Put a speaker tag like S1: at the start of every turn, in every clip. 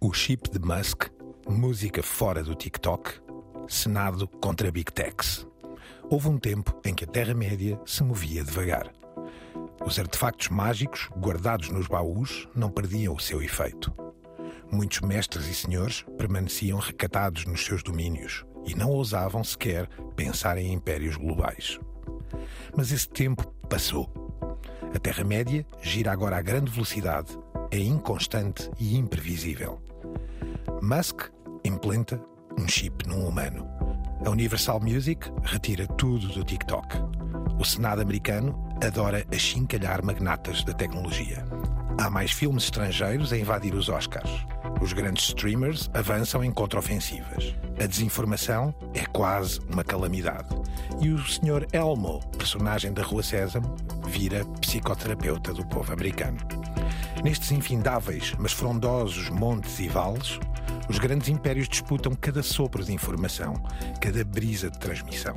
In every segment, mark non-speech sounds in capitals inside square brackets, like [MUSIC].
S1: O chip de Musk, música fora do TikTok, Senado contra Big Techs. Houve um tempo em que a Terra-média se movia devagar. Os artefactos mágicos, guardados nos baús, não perdiam o seu efeito. Muitos mestres e senhores permaneciam recatados nos seus domínios e não ousavam sequer pensar em impérios globais. Mas esse tempo passou. A Terra-média gira agora a grande velocidade, é inconstante e imprevisível. Musk implanta um chip num humano. A Universal Music retira tudo do TikTok. O Senado americano adora achincalhar magnatas da tecnologia. Há mais filmes estrangeiros a invadir os Oscars. Os grandes streamers avançam em contraofensivas. A desinformação é quase uma calamidade. E o Sr. Elmo, personagem da Rua Sésamo, vira psicoterapeuta do povo americano. Nestes infindáveis, mas frondosos montes e vales, os grandes impérios disputam cada sopro de informação, cada brisa de transmissão.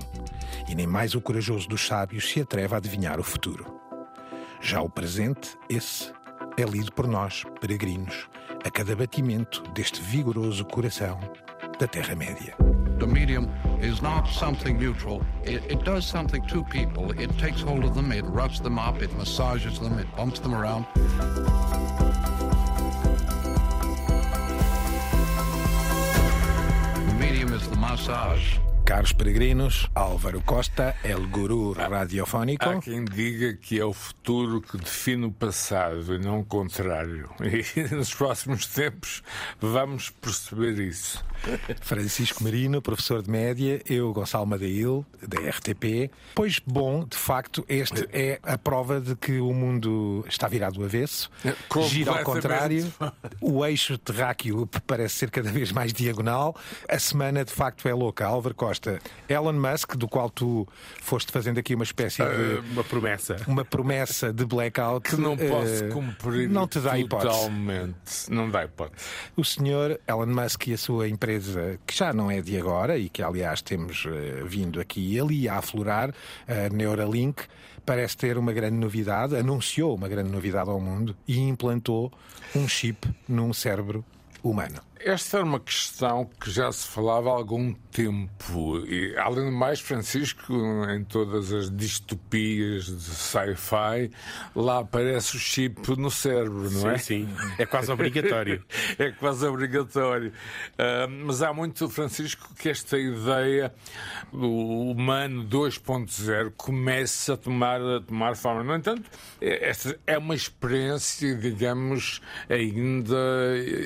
S1: E nem mais o corajoso dos sábios se atreve a adivinhar o futuro. Já o presente, esse, é lido por nós, peregrinos, a cada batimento deste vigoroso coração da Terra-média.
S2: The medium is not something neutral. It, it, does something to people. It takes hold of them, it rubs them up, it massages them, it bumps them around. The medium is the massage.
S1: Caros peregrinos, Álvaro Costa, el guru radiofónico.
S3: Há quem diga que é o futuro que define o passado e não o contrário. [LAUGHS] E nos próximos tempos vamos perceber isso.
S1: Francisco Marino, professor de média, eu, Gonçalo Madail, da RTP. Pois bom, de facto, este é a prova de que o mundo está virado do avesso, gira ao contrário, o eixo terráqueo parece ser cada vez mais diagonal. A semana, de facto, é louca. Álvaro Costa, Elon Musk, do qual tu foste fazendo aqui uma espécie de.
S4: Uh, uma promessa.
S1: Uma promessa de blackout.
S3: Que não posso uh, cumprir
S1: não te dá
S3: totalmente.
S1: Hipótese.
S3: Não dá hipótese.
S1: O senhor Elon Musk e a sua empresa que já não é de agora e que, aliás, temos uh, vindo aqui ali a aflorar, a Neuralink, parece ter uma grande novidade, anunciou uma grande novidade ao mundo e implantou um chip num cérebro humano.
S3: Esta era uma questão que já se falava há algum tempo. E, além do mais, Francisco, em todas as distopias de sci-fi, lá aparece o chip no cérebro, não
S4: sim,
S3: é?
S4: Sim, é quase obrigatório. [LAUGHS]
S3: é quase obrigatório. Uh, mas há muito, Francisco, que esta ideia do humano 2.0 começa a tomar, a tomar forma. No entanto, esta é uma experiência, digamos, ainda,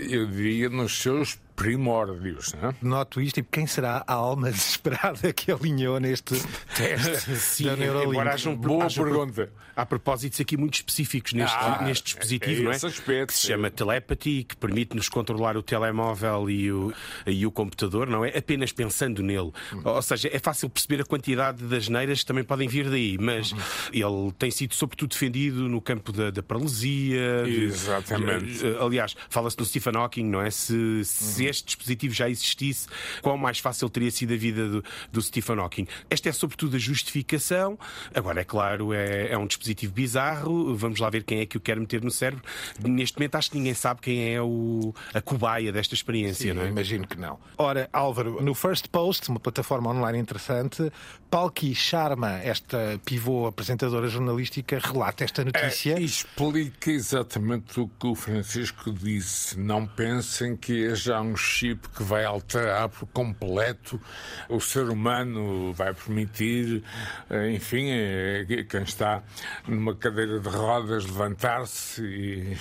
S3: eu diria, nos seus primórdios. Não é?
S1: Noto isto e quem será a alma [LAUGHS] desesperada que alinhou neste teste [LAUGHS]
S4: Sim,
S1: da Neuralink?
S4: Embora haja um,
S3: Boa
S4: haja,
S3: pergunta.
S4: Há propósitos aqui muito específicos neste,
S3: Ah,
S4: neste dispositivo,
S3: é
S4: não é?
S3: aspecto.
S4: Que se chama telepathy, que permite-nos controlar o telemóvel e o, e o computador, não é? Apenas pensando nele. Ou seja, é fácil perceber a quantidade das neiras que também podem vir daí, mas ele tem sido sobretudo defendido no campo da, da paralisia.
S3: Exatamente.
S4: de- aliás, fala-se do Stephen Hawking, não é? Se, se este dispositivo já existisse, quão mais fácil teria sido a vida do, do Stephen Hawking. Esta é sobretudo a justificação. Agora, é claro, é, é um dispositivo bizarro. Vamos lá ver quem é que o quer meter no cérebro. Neste momento, acho que ninguém sabe quem é o, a cobaia desta experiência,
S1: Sim,
S4: não é?
S1: imagino que não. Ora, Álvaro, no First Post, uma plataforma online interessante, Palki Sharma, esta pivô apresentadora jornalística, relata esta notícia.
S3: É, explica exatamente o que o Francisco disse. Não pensem que é já um chip que vai alterar por completo o ser humano, vai permitir, eh, enfim, eh, quem está numa cadeira de rodas levantar-se e,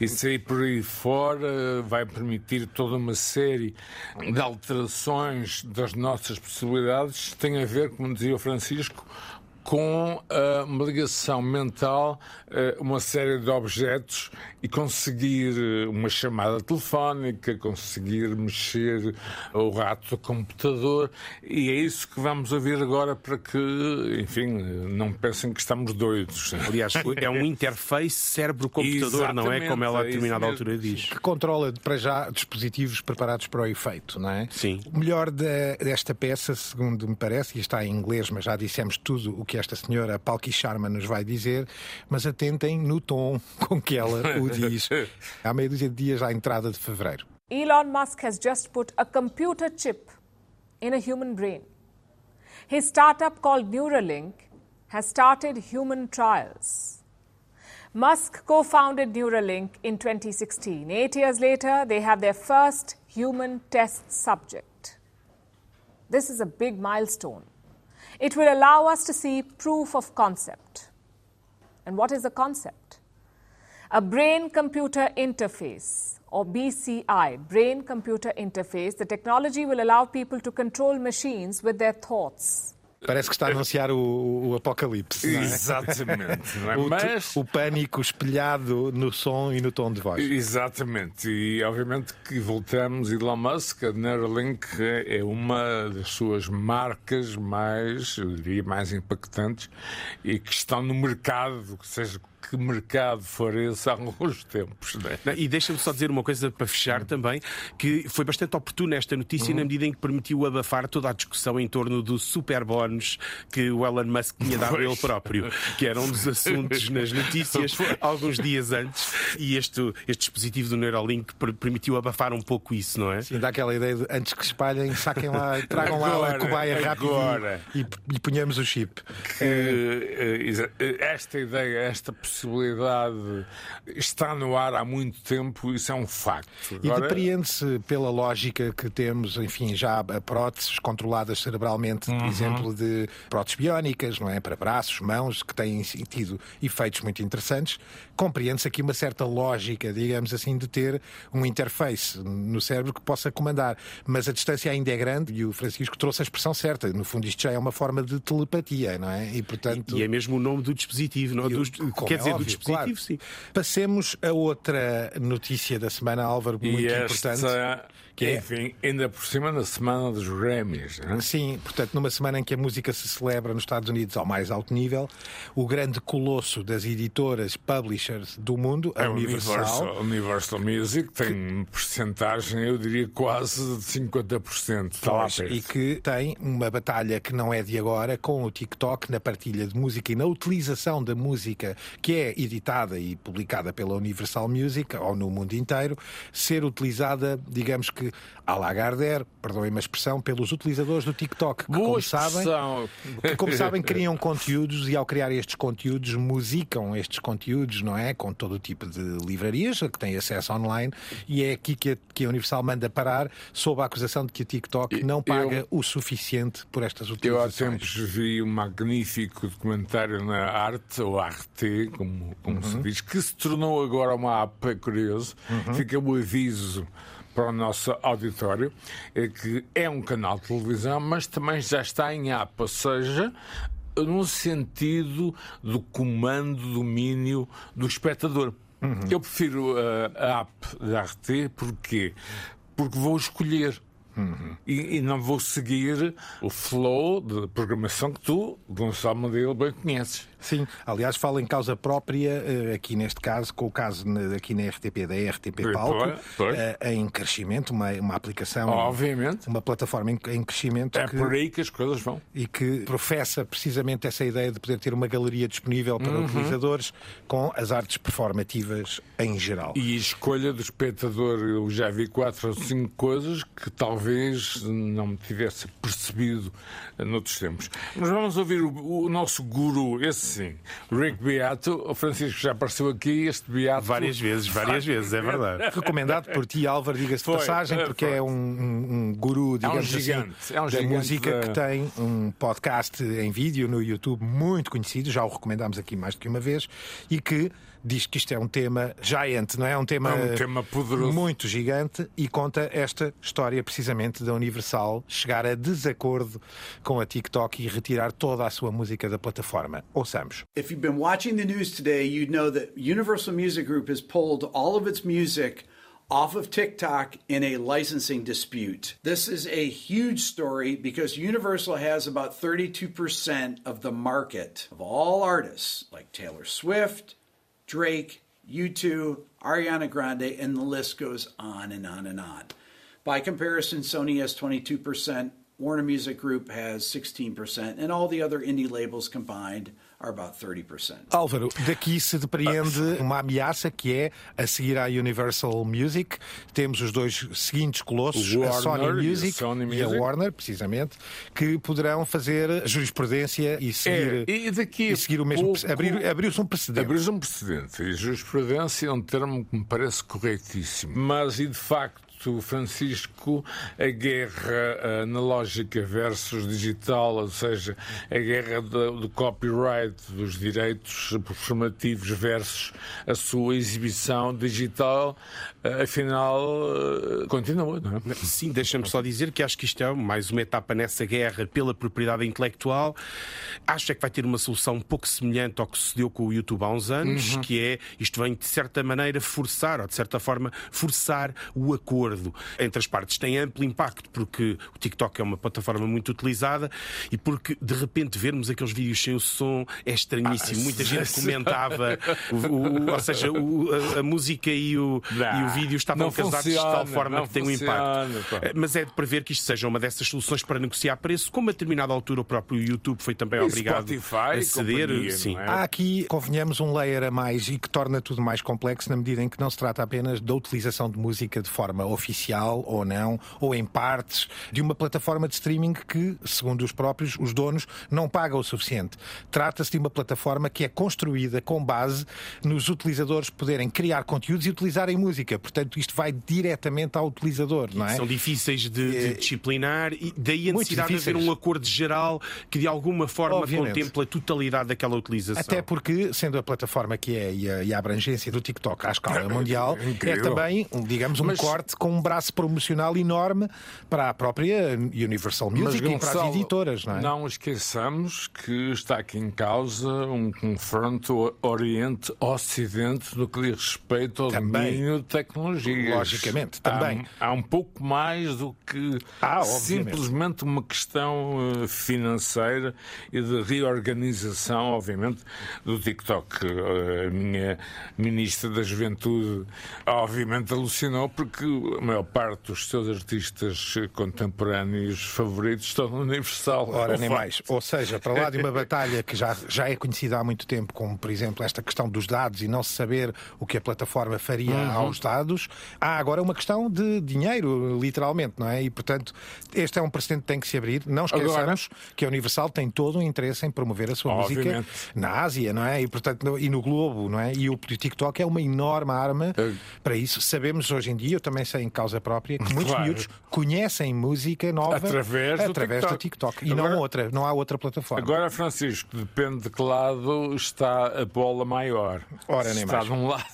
S3: e sair por aí fora, vai permitir toda uma série de alterações das nossas possibilidades. Tem a ver, como dizia o Francisco, com ah, uma ligação mental, ah, uma série de objetos e conseguir eh, uma chamada telefónica, conseguir mexer o rato do computador. E é isso que vamos ouvir agora para que, enfim, não pensem que estamos doidos.
S4: Aliás, é um [LAUGHS] interface cérebro-computador, não é? Como ela a
S3: é
S4: determinada altura diz.
S1: que controla para já dispositivos preparados para o efeito, não é?
S4: Sim.
S1: O melhor da- desta peça, segundo me parece, e está em inglês, mas já dissemos tudo o que esta senhora Palki Sharma nos vai dizer, mas atentem no tom [LAUGHS] com que ela o diz. [LAUGHS] Há meia dúzia de dias à entrada de fevereiro.
S5: Elon Musk has just put a computer chip in a human brain. His startup called Neuralink has started human trials. Musk co founded Neuralink in 2016. Eight years later, they have their first human test subject. This is a big milestone. It will allow us to see proof of concept. And what is a concept? A brain computer interface, or BCI, brain computer interface, the technology will allow people to control machines with their thoughts.
S1: Parece que está a anunciar o, o apocalipse. É?
S3: Exatamente. É?
S1: O,
S3: Mas.
S1: o pânico espelhado no som e no tom de voz.
S3: Exatamente, e obviamente que voltamos, Elon Musk, a Neuralink é uma das suas marcas mais, eu diria, mais impactantes e que estão no mercado, seja que mercado for esse há alguns tempos. Né?
S4: Não, E deixa-me só dizer uma coisa para fechar também, que foi bastante oportuna esta notícia na medida em que permitiu abafar toda a discussão em torno do super bónus que o Elon Musk tinha dado a ele próprio, que era um dos assuntos [LAUGHS] nas notícias alguns dias antes, e este, este dispositivo do Neuralink per- permitiu abafar um pouco isso, não é?
S1: Sim, dá aquela ideia de antes que espalhem, saquem lá, [LAUGHS] tragam lá a
S3: Agora,
S1: cobaia rápido
S3: agora.
S1: e, e, e ponhamos o chip.
S3: que eh, esta ideia, esta possibilidade está no ar há muito tempo, isso é um facto.
S1: E
S3: Agora,
S1: depreende-se pela lógica que temos, enfim, já a próteses controladas cerebralmente,
S3: Uhum.
S1: por exemplo, de próteses biónicas, não é? Para braços, mãos, que têm tido efeitos muito interessantes. Compreende-se aqui uma certa lógica, digamos assim, de ter um interface no cérebro que possa comandar. Mas a distância ainda é grande e o Francisco trouxe a expressão certa. No fundo, isto já é uma forma de telepatia, não é? E, portanto.
S4: E é mesmo o nome do dispositivo, não? Dos-
S1: Como
S4: quer dizer, do
S1: óbvio,
S4: dispositivo,
S1: claro.
S4: sim.
S1: Passemos a outra notícia da semana, Álvaro, muito
S3: e
S1: importante. Que é-
S3: enfim, ainda por cima na semana dos Grammys. né?
S1: Sim, portanto, numa semana em que a música se celebra nos Estados Unidos ao mais alto nível, o grande colosso das editoras, publishers do mundo, a
S3: É
S1: Universal,
S3: Universal, Universal Music tem porcentagem, eu diria quase de 50%. Está lá perto.
S1: e que tem uma batalha que não é de agora com o TikTok na partilha de música e na utilização da música que é editada e publicada pela Universal Music ou no mundo inteiro, ser utilizada, digamos que à Lagardère, perdoem-me a expressão, pelos utilizadores do TikTok, que
S3: Boa
S1: como sabem, que, como sabem, [LAUGHS] criam conteúdos e ao criar estes conteúdos, musicam estes conteúdos, não é? Com todo o tipo de livrarias a que têm acesso online e é aqui que a, que a Universal manda parar sob a acusação de que o TikTok não paga o suficiente por estas
S3: Eu há
S1: utilizações.
S3: tempos vi um magnífico documentário na Arte, ou Arte, como, como se diz, que se tornou agora uma app, é curioso. Fica o aviso para o nosso auditório, é que é um canal de televisão, mas também já está em app, ou seja, no sentido do comando, domínio do espectador. Eu prefiro uh, a app da Arte, porquê? Porque vou escolher. E, e não vou seguir o flow de programação que tu, Gonçalo Madeira, bem conheces.
S1: Sim, aliás, falo em causa própria, eh, aqui neste caso, com o caso aqui na RTP, da RTP Palco,
S3: pois.
S1: eh, em crescimento, uma, uma aplicação,
S3: Obviamente.
S1: uma plataforma em, em crescimento
S3: É
S1: que,
S3: por aí que as coisas vão.
S1: e que professa precisamente essa ideia de poder ter uma galeria disponível para
S3: Uhum.
S1: utilizadores com as artes performativas em geral.
S3: E a escolha do espectador, eu já vi quatro ou cinco coisas que talvez não me tivesse percebido noutros tempos. Mas vamos ouvir o, o nosso guru, esse sim, Rick Beato. O Francisco já apareceu aqui, este Beato.
S4: Várias vezes, várias vezes, é verdade. [LAUGHS]
S1: Recomendado por ti, Álvaro, diga-se de passagem,
S3: é,
S1: porque
S3: foi.
S1: é um, um- um guru, digamos
S3: gigante,
S1: assim,
S3: é um
S1: da
S3: gigante
S1: música
S3: da-
S1: que tem um podcast em vídeo no YouTube muito conhecido, já o recomendámos aqui mais do que uma vez, e que diz que isto é um tema giant, não é? Um tema,
S3: É um tema poderoso.
S1: muito gigante e conta esta história precisamente da Universal chegar a desacordo com a TikTok e retirar toda a sua música da plataforma. Ouçamos.
S6: If you've been watching the news today, you know that Universal Music Group has pulled all of its music off of TikTok in a licensing dispute. This is a huge story because Universal has about 32% of the market of all artists like Taylor Swift, Drake, U2, Ariana Grande, and the list goes on and on and on. By comparison, Sony has 22%, Warner Music Group has 16%, and all the other indie labels combined are about 30%.
S1: Álvaro, daqui se depreende uma ameaça que é a seguir à Universal Music. Temos os dois seguintes colossos,
S3: O
S1: a
S3: Warner
S1: Sony
S3: e a
S1: Music
S3: Sony
S1: e a
S3: Music.
S1: Warner, precisamente, que poderão fazer jurisprudência e seguir,
S3: É, e daqui
S1: e seguir o mesmo. Abrir, abriu-se um precedente.
S3: Abriu-se um precedente. E jurisprudência é um termo que me parece corretíssimo. Mas, e de facto, Francisco, a guerra analógica versus digital, ou seja, a guerra do, do copyright, dos direitos performativos versus a sua exibição digital, eh, afinal, eh, continua, não é?
S4: Sim, deixa-me só dizer que acho que isto é mais uma etapa nessa guerra pela propriedade intelectual. Acho é que vai ter uma solução um pouco semelhante ao que sucedeu com o YouTube há uns anos,
S3: Uhum.
S4: que é isto vem de certa maneira forçar, ou de certa forma forçar o acordo entre as partes. Tem amplo impacto porque o TikTok é uma plataforma muito utilizada e porque de repente vermos aqueles vídeos sem o som é estranhíssimo. Muita gente comentava, [LAUGHS] o- o- ou seja, o- a, a música e o,
S3: Não,
S4: e o vídeo estavam
S3: não
S4: casados de tal
S3: funciona,
S4: forma
S3: não
S4: que tem um impacto.
S3: funciona, pá.
S4: Eh, Mas é de prever que isto seja uma dessas soluções para negociar preço, como a determinada altura o próprio YouTube foi também
S3: E
S4: obrigado
S3: Spotify
S4: a ceder.
S3: companhia,
S4: sim.
S3: é?
S1: Há aqui, convenhamos, um layer a mais e que torna tudo mais complexo na medida em que não se trata apenas da utilização de música de forma oficial ou não, ou em partes, de uma plataforma de streaming que, segundo os próprios, os donos, não pagam o suficiente. Trata-se de uma plataforma que é construída com base nos utilizadores poderem criar conteúdos e utilizarem música. Portanto, isto vai diretamente ao utilizador, não é?
S4: São difíceis de, de disciplinar e daí a
S1: Muito
S4: necessidade de haver um acordo geral que de alguma forma
S1: Obviamente.
S4: contemple a totalidade daquela utilização.
S1: Até porque, sendo a plataforma que é e a, e a abrangência do TikTok à escala [LAUGHS] mundial, é também, digamos, um
S3: Mas-
S1: corte com um braço promocional enorme para a própria Universal Music e para as
S3: Gonçalo,
S1: editoras, não é?
S3: Não esqueçamos que está aqui em causa um confronto Oriente-Ocidente no que diz respeito ao
S1: Também.
S3: domínio de tecnologias.
S1: Logicamente,
S3: Há-
S1: também.
S3: Há, um pouco mais do que
S1: Ah,
S3: simplesmente uma questão eh, financeira e de reorganização, obviamente, do TikTok. Eh, A minha ministra da Juventude, obviamente, alucinou porque a maior parte dos seus artistas contemporâneos favoritos estão no Universal.
S1: Ora, nem
S3: facto.
S1: mais. Ou seja, para lá de uma [LAUGHS] batalha que já, já é conhecida há muito tempo, como por exemplo esta questão dos dados e não se saber o que a plataforma faria
S3: Uhum.
S1: aos dados, há agora uma questão de dinheiro, literalmente, não é? E portanto, este é um precedente que tem que se abrir. Não esqueçamos que a Universal tem todo o interesse em promover a sua
S3: Obviamente.
S1: música na Ásia, não é? E portanto, no, e no globo, não é? E o TikTok é uma enorme arma
S3: É.
S1: para isso. Sabemos hoje em dia, eu também sei em causa própria, que muitos
S3: Claro.
S1: miúdos conhecem música nova
S3: Através do
S1: através do
S3: TikTok.
S1: TikTok. E
S3: Agora-
S1: não outra, não há outra plataforma.
S3: Agora, Francisco, depende de que lado está a bola maior.
S1: Ora, nem
S3: está
S1: mais.
S3: de um lado.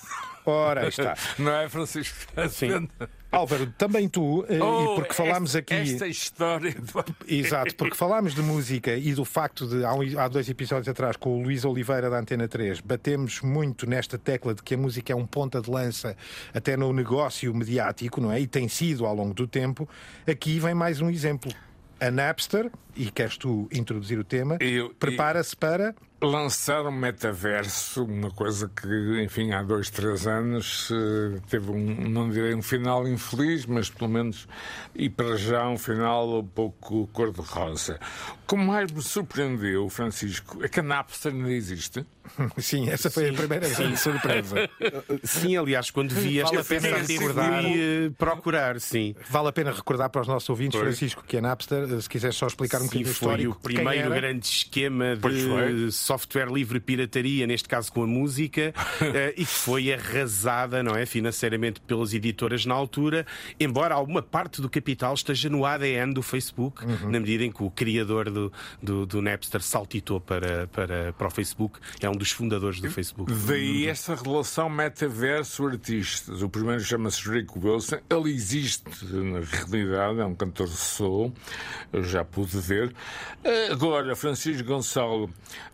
S1: Ora, está. [LAUGHS]
S3: Não é, Francisco?
S1: Sim. [LAUGHS] Álvaro, também tu, eh,
S3: Oh,
S1: e porque falámos aqui.
S3: Esta história. do- [LAUGHS]
S1: Exato, porque falámos de música e do facto de, há, dois episódios atrás, com o Luís Oliveira da Antena 3, batemos muito nesta tecla de que a música é um ponta de lança até no negócio mediático, não é? E tem sido ao longo do tempo. Aqui vem mais um exemplo. A Napster, e queres tu introduzir o tema, prepara-se para.
S3: Lançar um metaverso, uma coisa que, enfim, há dois, três anos eh, teve um, não direi um final infeliz, mas pelo menos, e para já, um final um pouco cor-de-rosa. O que mais me surpreendeu, Francisco, é que a Napster ainda existe. [LAUGHS]
S1: Sim, essa foi a primeira grande surpresa. [LAUGHS]
S4: Sim, aliás, quando vi
S1: Vale
S4: esta
S1: a pena
S4: peça,
S1: recordar.
S4: fui eh, procurar, sim.
S1: Vale a pena recordar para os nossos ouvintes,
S3: Pois.
S1: Francisco, que a Napster, se quiseres só explicar um
S4: Sim,
S1: bocadinho o
S4: foi o
S1: histórico.
S4: primeiro grande esquema
S3: foi.
S4: de software livre pirataria, neste caso com a música, [LAUGHS] eh, e que foi arrasada, não é, financeiramente pelas editoras na altura, embora alguma parte do capital esteja no ADN do Facebook,
S1: Uhum.
S4: na medida em que o criador do, do, do Napster saltitou para, para, para o Facebook, é um dos fundadores do Facebook.
S3: Daí essa relação metaverso-artistas. O primeiro chama-se Rick Wilson. Ele existe na realidade, é um cantor de soul. Eu já pude ver. Eh, Agora, Francisco Gonçalo,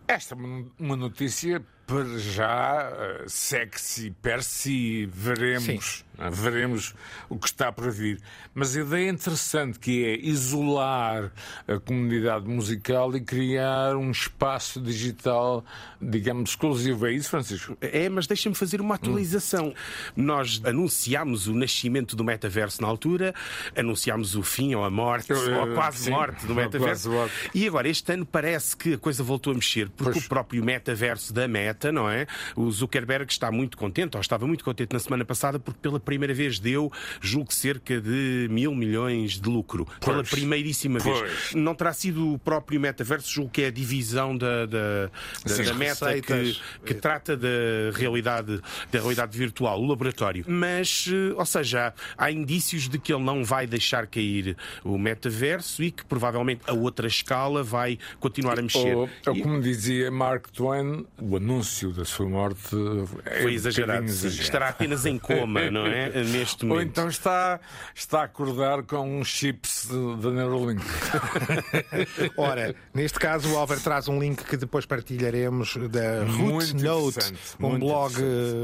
S3: esta é uma- notícia para já eh, sexy, per si. Veremos. Veremos o que está para vir. Mas a ideia interessante que é isolar a comunidade musical e criar um espaço digital, digamos, exclusivo. É isso, Francisco?
S4: É, mas deixa-me fazer uma atualização. Hum. Nós anunciámos o nascimento do metaverso na altura, anunciámos o fim ou a morte, Eu, ou quase sim, morte do metaverso. E agora, este ano parece que a coisa voltou a mexer, porque pois. o próprio metaverso da Meta, não é? O Zuckerberg está muito contente, ou estava muito contente na semana passada, porque pela primeira vez deu, julgo cerca de mil milhões de lucro. Pois. Pela primeiríssima pois. vez. Não terá sido o próprio metaverso, julgo que é a divisão da, da, da, da Meta que, que trata da realidade, da realidade virtual, o laboratório. Mas, eh, ou seja, há indícios de que ele não vai deixar cair o metaverso e que provavelmente a outra escala vai continuar a mexer. Ou,
S3: ou como dizia Mark Twain, o anúncio da sua morte
S4: é foi exagerado. exagerado. Estará apenas em coma, não é? [LAUGHS] Neste momento.
S3: Ou então está, está a acordar com uns chips da Neuralink. [LAUGHS]
S1: Ora, neste caso o Alver traz um link que depois partilharemos da Root Note, um blog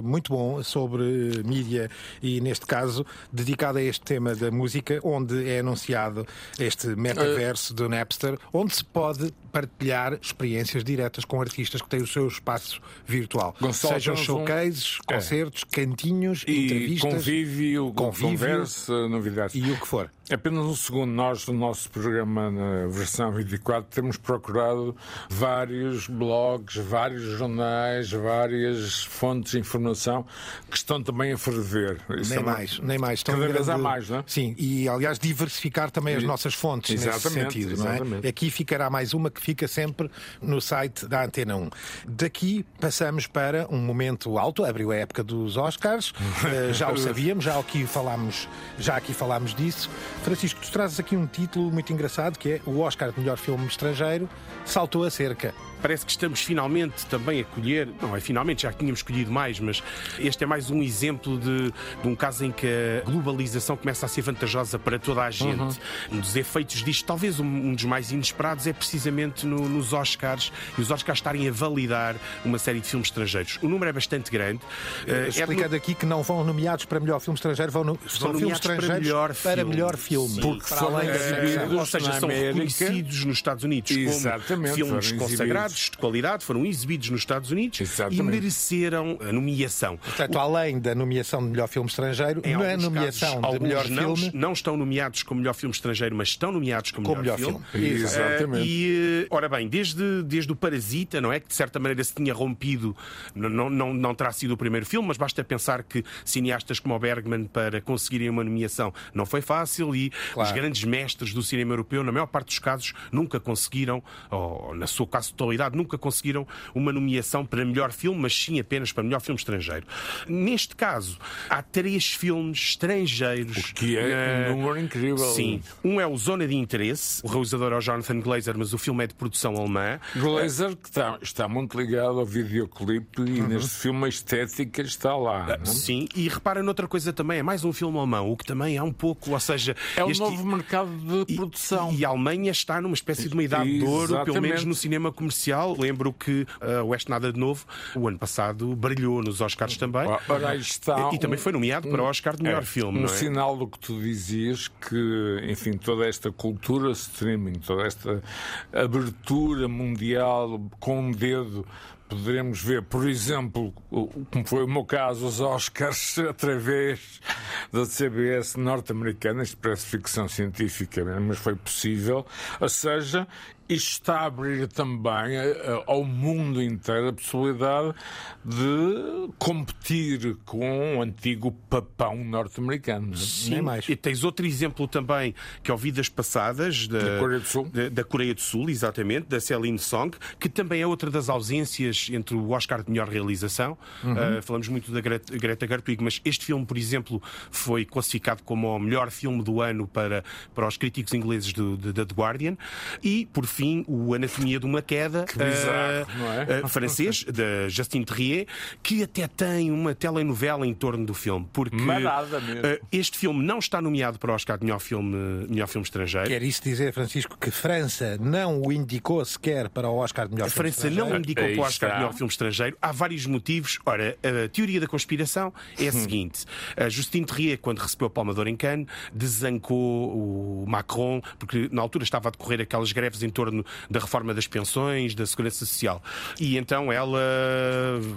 S1: muito bom sobre mídia e, neste caso, dedicado a este tema da música, onde é anunciado este metaverso uh... do Napster, onde se pode partilhar experiências diretas com artistas que têm o seu espaço virtual. Gonçalo, Sejam showcases, um... concertos, é. cantinhos,
S3: e
S1: entrevistas.
S3: Convívio, convívio, conversa, novidades.
S1: E o que for.
S3: Apenas um segundo, nós, no nosso programa, na versão 24, temos procurado vários blogs, vários jornais, várias fontes de informação que estão também a ferver.
S1: Isso nem é mais, nem mais.
S3: Estão Cada vez há mais, não é?
S1: Sim, e aliás diversificar também as nossas fontes exatamente, nesse sentido. Não é? Aqui ficará mais uma que fica sempre no site da Antena 1. Daqui passamos para um momento alto, abriu a época dos Oscars, uh, [LAUGHS] já o sabíamos, já aqui falámos, já aqui falámos disso. Francisco, tu trazes aqui um título muito engraçado que é o Oscar de melhor filme estrangeiro saltou a cerca
S4: parece que estamos finalmente também a colher, não é finalmente, já tínhamos escolhido mais, mas este é mais um exemplo de, de, um caso em que a globalização começa a ser vantajosa para toda a gente. Uhum. Um dos efeitos disto, talvez um, um dos mais inesperados, é precisamente no, nos Oscars e os Oscars estarem a validar uma série de filmes estrangeiros. O número é bastante grande.
S1: Uh, Explicando é aqui que não vão nomeados para melhor filme estrangeiro, vão, no,
S4: são filmes estrangeiros para melhor
S1: para filme. Melhor filme.
S4: Porque para além da Ou seja, são reconhecidos nos Estados Unidos Exatamente, como filmes consagrados de qualidade, foram exibidos nos Estados Unidos Exatamente. e mereceram a nomeação.
S1: Portanto, além da nomeação de melhor filme estrangeiro, em na nomeação casos, de melhor
S4: não,
S1: filme.
S4: Não estão nomeados como melhor filme estrangeiro, mas estão nomeados como, como melhor, melhor, filme.
S3: filme. Exatamente. Uh,
S4: e, ora bem, desde, desde o Parasita, não é? Que de certa maneira se tinha rompido, não, não, não terá sido o primeiro filme, mas basta pensar que cineastas como o Bergman, para conseguirem uma nomeação, não foi fácil e claro. os grandes mestres do cinema europeu, na maior parte dos casos, nunca conseguiram, ou na sua quase totalidade, nunca conseguiram uma nomeação para melhor filme, mas sim apenas para melhor filme estrangeiro. Neste caso, há três filmes estrangeiros.
S3: O que é um número incrível.
S4: Sim. Um é o Zona de Interesse, o realizador é o Jonathan Glazer, mas o filme é de produção alemã.
S3: Glazer, que está, está muito ligado ao videoclipe e uhum. neste filme a estética está lá.
S4: Ah, sim, e repara noutra coisa também, é mais um filme alemão, o que também é um pouco, ou seja...
S3: É um este... novo mercado de produção.
S4: E, e, a Alemanha está numa espécie de uma idade de ouro, pelo menos no cinema comercial. Lembro que uh, o Este Nada de Novo, o ano passado, brilhou nos Oscars também.
S3: Ora, está
S4: e, e, também foi nomeado um, para o Oscar de melhor
S3: é,
S4: filme.
S3: Um
S4: é?
S3: sinal do que tu dizias, que, enfim, toda esta cultura streaming, toda esta abertura mundial com um dedo poderemos ver, por exemplo, como foi o meu caso, os Oscars [LAUGHS] através da CBS norte-americana, isto parece ficção científica, mas foi possível, ou seja, isto está a abrir também eh, eh, ao mundo inteiro a possibilidade de competir com o antigo papão norte-americano.
S4: Sim, Nem mais. E tens outro exemplo também que é ouvi das passadas da,
S3: da, Coreia do Sul.
S4: Da, da, Coreia do Sul, exatamente, da Celine Song, que também é outra das ausências entre o Oscar de melhor realização. Uhum. Uh, falamos muito da Greta, Greta Gerwig, mas este filme, por exemplo, foi classificado como o melhor filme do ano para, para os críticos ingleses do, da The Guardian. E, por fim o Anatomia de uma Queda,
S3: bizarro,
S4: uh,
S3: não é?
S4: uh, francês, de Justine Trier, que até tem uma telenovela em torno do filme. Porque uh, este filme não está nomeado para o Oscar de melhor filme, melhor filme estrangeiro.
S1: Quer isso dizer, Francisco, que França não o indicou sequer para o Oscar de melhor
S4: A
S1: filme
S4: França
S1: estrangeiro?
S4: não indicou
S3: Aí
S4: para o Oscar de melhor filme estrangeiro. Há vários motivos. Ora, a teoria da conspiração é a seguinte: a Justine Trier, quando recebeu a Palma de Ouro em Cannes, desancou o Macron, porque na altura estava a decorrer aquelas greves em torno da reforma das pensões, da segurança social. E então ela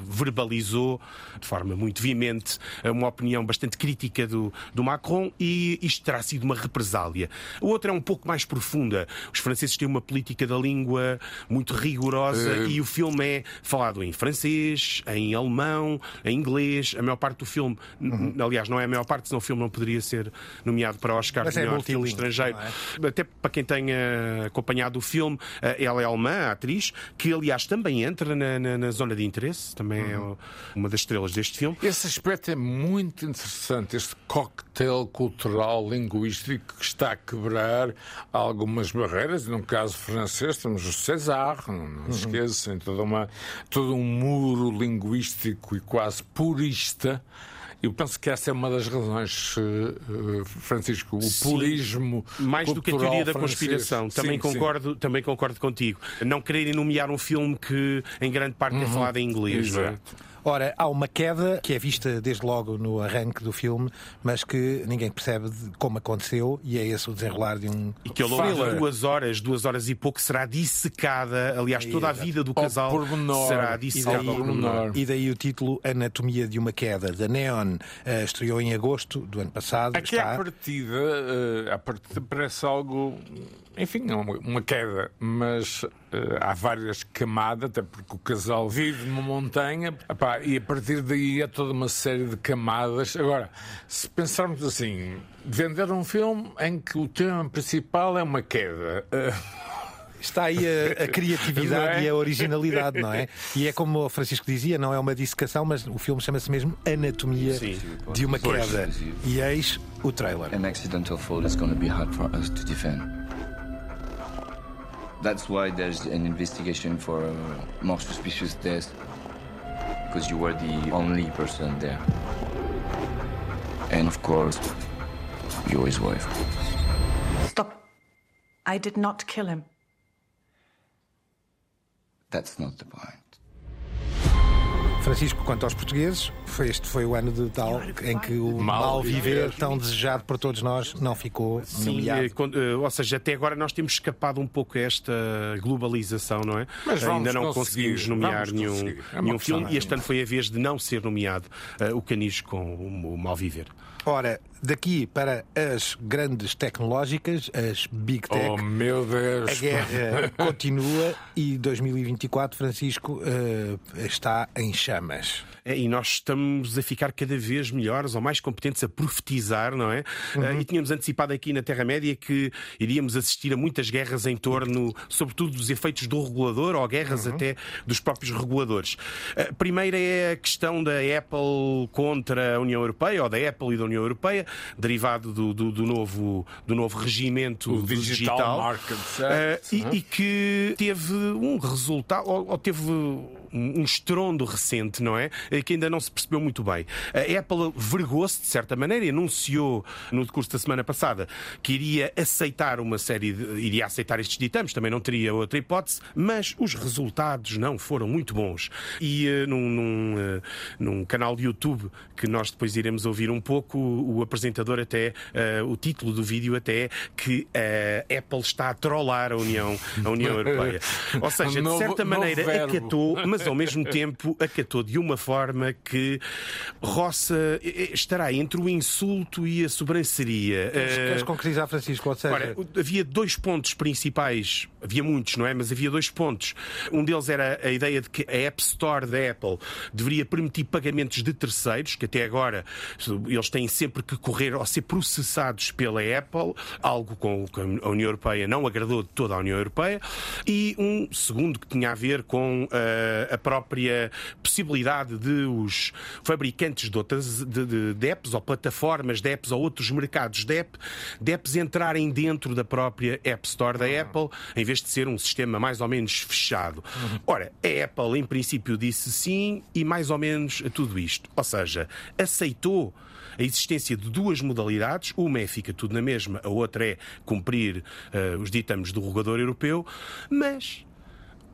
S4: verbalizou de forma muito veemente uma opinião bastante crítica do, do Macron e isto terá sido uma represália. A outra é um pouco mais profunda. Os franceses têm uma política da língua muito rigorosa e o filme é falado em francês, em alemão, em inglês. A maior parte do filme, n- aliás, não é a maior parte, senão o filme não poderia ser nomeado para Oscar
S1: Mas
S4: de
S1: é
S4: melhor filme
S1: multilingue,
S4: estrangeiro.
S1: não
S4: Até para quem tenha acompanhado o filme, eh, ela é alemã, a atriz, que aliás também entra na, na- na zona de interesse, também é uma das estrelas deste filme.
S3: Esse aspecto é muito interessante, este cocktail cultural linguístico que está a quebrar algumas barreiras. No caso francês, temos o César, não, não se esqueçam, uma, todo um muro linguístico e quase purista. Eu penso que essa é uma das razões, eh, Francisco, o
S4: Sim.
S3: purismo.
S4: Mais do que a teoria da
S3: francês.
S4: conspiração. Também,
S3: Sim, sim.
S4: concordo, também concordo contigo. Não quererem nomear um filme que em grande parte é falado em inglês. não é?
S1: Ora, há uma queda que é vista desde logo no arranque do filme, mas que ninguém percebe de como aconteceu, e é esse o desenrolar de um
S4: E que ao longo de duas horas, duas horas e pouco, será dissecada. Aliás, toda a vida do
S3: Ao
S4: casal
S3: pormenor.
S4: será
S3: E
S4: dissecada
S3: daí-
S4: ao pormenor.
S1: E daí o título Anatomia de uma Queda. Da Neon eh, estreou em agosto do ano passado.
S3: Aqui à
S1: está...
S3: partida, eh, à partida parece algo, enfim, é uma, uma queda, mas eh, há várias camadas, até porque o casal vive numa montanha, epá, e a partir daí há toda uma série de camadas. Agora, se pensarmos assim, vender um filme em que o tema principal é uma queda. eh,
S1: Está aí a, a criatividade [LAUGHS]
S3: é?
S1: e a originalidade, não é? E é como o Francisco dizia, não é uma dissecação, mas o filme chama-se mesmo Anatomia
S4: Sim.
S1: de uma
S7: Pois.
S1: Queda. E eis o trailer.
S7: An accidental fall is going to be hard for us to defend. That's why there's an investigation for a more suspicious death. Because you were the only person there. And of course, you're his wife.
S8: Stop. I did not kill him.
S7: That's not the point.
S1: Francisco, quanto aos portugueses, foi este foi o ano de tal em que o
S3: Mal
S1: mal viver, tão desejado por todos nós, não ficou
S4: Sim,
S1: nomeado.
S4: eh, eh, ou seja, até agora nós temos escapado um pouco a esta globalização, não é?
S3: Mas
S4: Ainda não conseguimos nomear nenhum.
S3: É
S4: nenhum filme e este ano foi a vez de não ser nomeado eh, o Canijo com o, o Mal Viver.
S1: Ora, daqui para as grandes tecnológicas, as Big Tech,
S3: Oh meu Deus!
S1: a guerra [LAUGHS] continua e 2024, Francisco, eh, está em chamas.
S4: É, e nós estamos a ficar cada vez melhores ou mais competentes a profetizar, não é?
S3: Uhum.
S4: Eh, E tínhamos antecipado aqui na Terra-média que iríamos assistir a muitas guerras em torno, sobretudo, dos efeitos do regulador ou guerras
S3: Uhum.
S4: até dos próprios reguladores. A primeira é a questão da Apple contra a União Europeia, ou da Apple e da União Europeia, derivado do, do- do novo, do novo regimento
S3: O
S4: do
S3: Digital
S4: digital.
S3: Market Act,
S4: e, e que teve um resultado, ou, ou teve um estrondo recente, não é? Que ainda não se percebeu muito bem. A Apple vergou-se, de certa maneira, e anunciou no decurso da semana passada que iria aceitar uma série de. iria aceitar estes ditames, também não teria outra hipótese, mas os resultados não foram muito bons. E eh, num, num, eh, num canal de YouTube que nós depois iremos ouvir um pouco, o, o apresentador até, eh, o título do vídeo até, que a Apple está a trollar a União, a União [LAUGHS] Europeia. Ou seja, de
S3: Novo-
S4: certa
S3: novo
S4: maneira
S3: verbo.
S4: acatou, mas ao mesmo tempo acatou de uma forma que roça, eh, estará entre o insulto e a sobranceria. Eh,
S1: Queres concretizar, Francisco? Ou seja,
S4: Ora, havia dois pontos principais, havia muitos, não é? Mas havia dois pontos. Um deles era a ideia de que a App Store da Apple deveria permitir pagamentos de terceiros, que até agora eles têm sempre que correr ou ser processados pela Apple, algo com que a União Europeia não agradou de toda a União Europeia. E um segundo que tinha a ver com uh, a própria possibilidade de os fabricantes de outras de, de, de apps ou plataformas de apps ou outros mercados de, app, de apps entrarem dentro da própria App Store da Apple, em vez de ser um sistema mais ou menos fechado. Ora, a Apple, em princípio, disse sim e mais ou menos a tudo isto. Ou seja, aceitou a existência de duas modalidades. Uma é fica tudo na mesma, a outra é cumprir uh, os ditames do regulador europeu, mas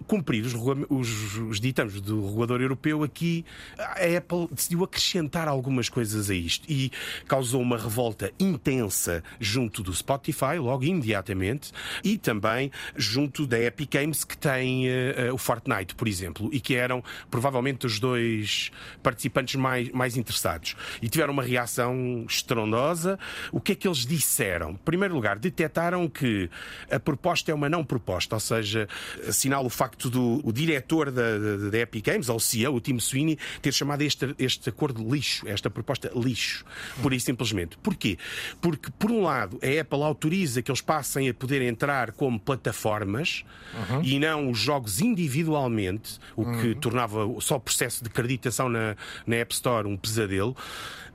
S4: cumprir os, os, os do regulador europeu, aqui a Apple decidiu acrescentar algumas coisas a isto e causou uma revolta intensa junto do Spotify, logo imediatamente, e também junto da Epic Games, que tem uh, o Fortnite, por exemplo, e que eram provavelmente os dois participantes mais, mais interessados. E tiveram uma reação estrondosa. O que é que eles disseram? Em primeiro lugar, detectaram que a proposta é uma não proposta, ou seja, assinala o facto facto do o diretor da, da, da, Epic Games, ou CEO, o Tim Sweeney, ter chamado este, este acordo lixo, esta proposta lixo, por isso simplesmente. Porquê? Porque, por um lado, a Apple autoriza que eles passem a poder entrar como plataformas uhum. e não os jogos individualmente, o que uhum. tornava só o processo de acreditação na, na App Store um pesadelo,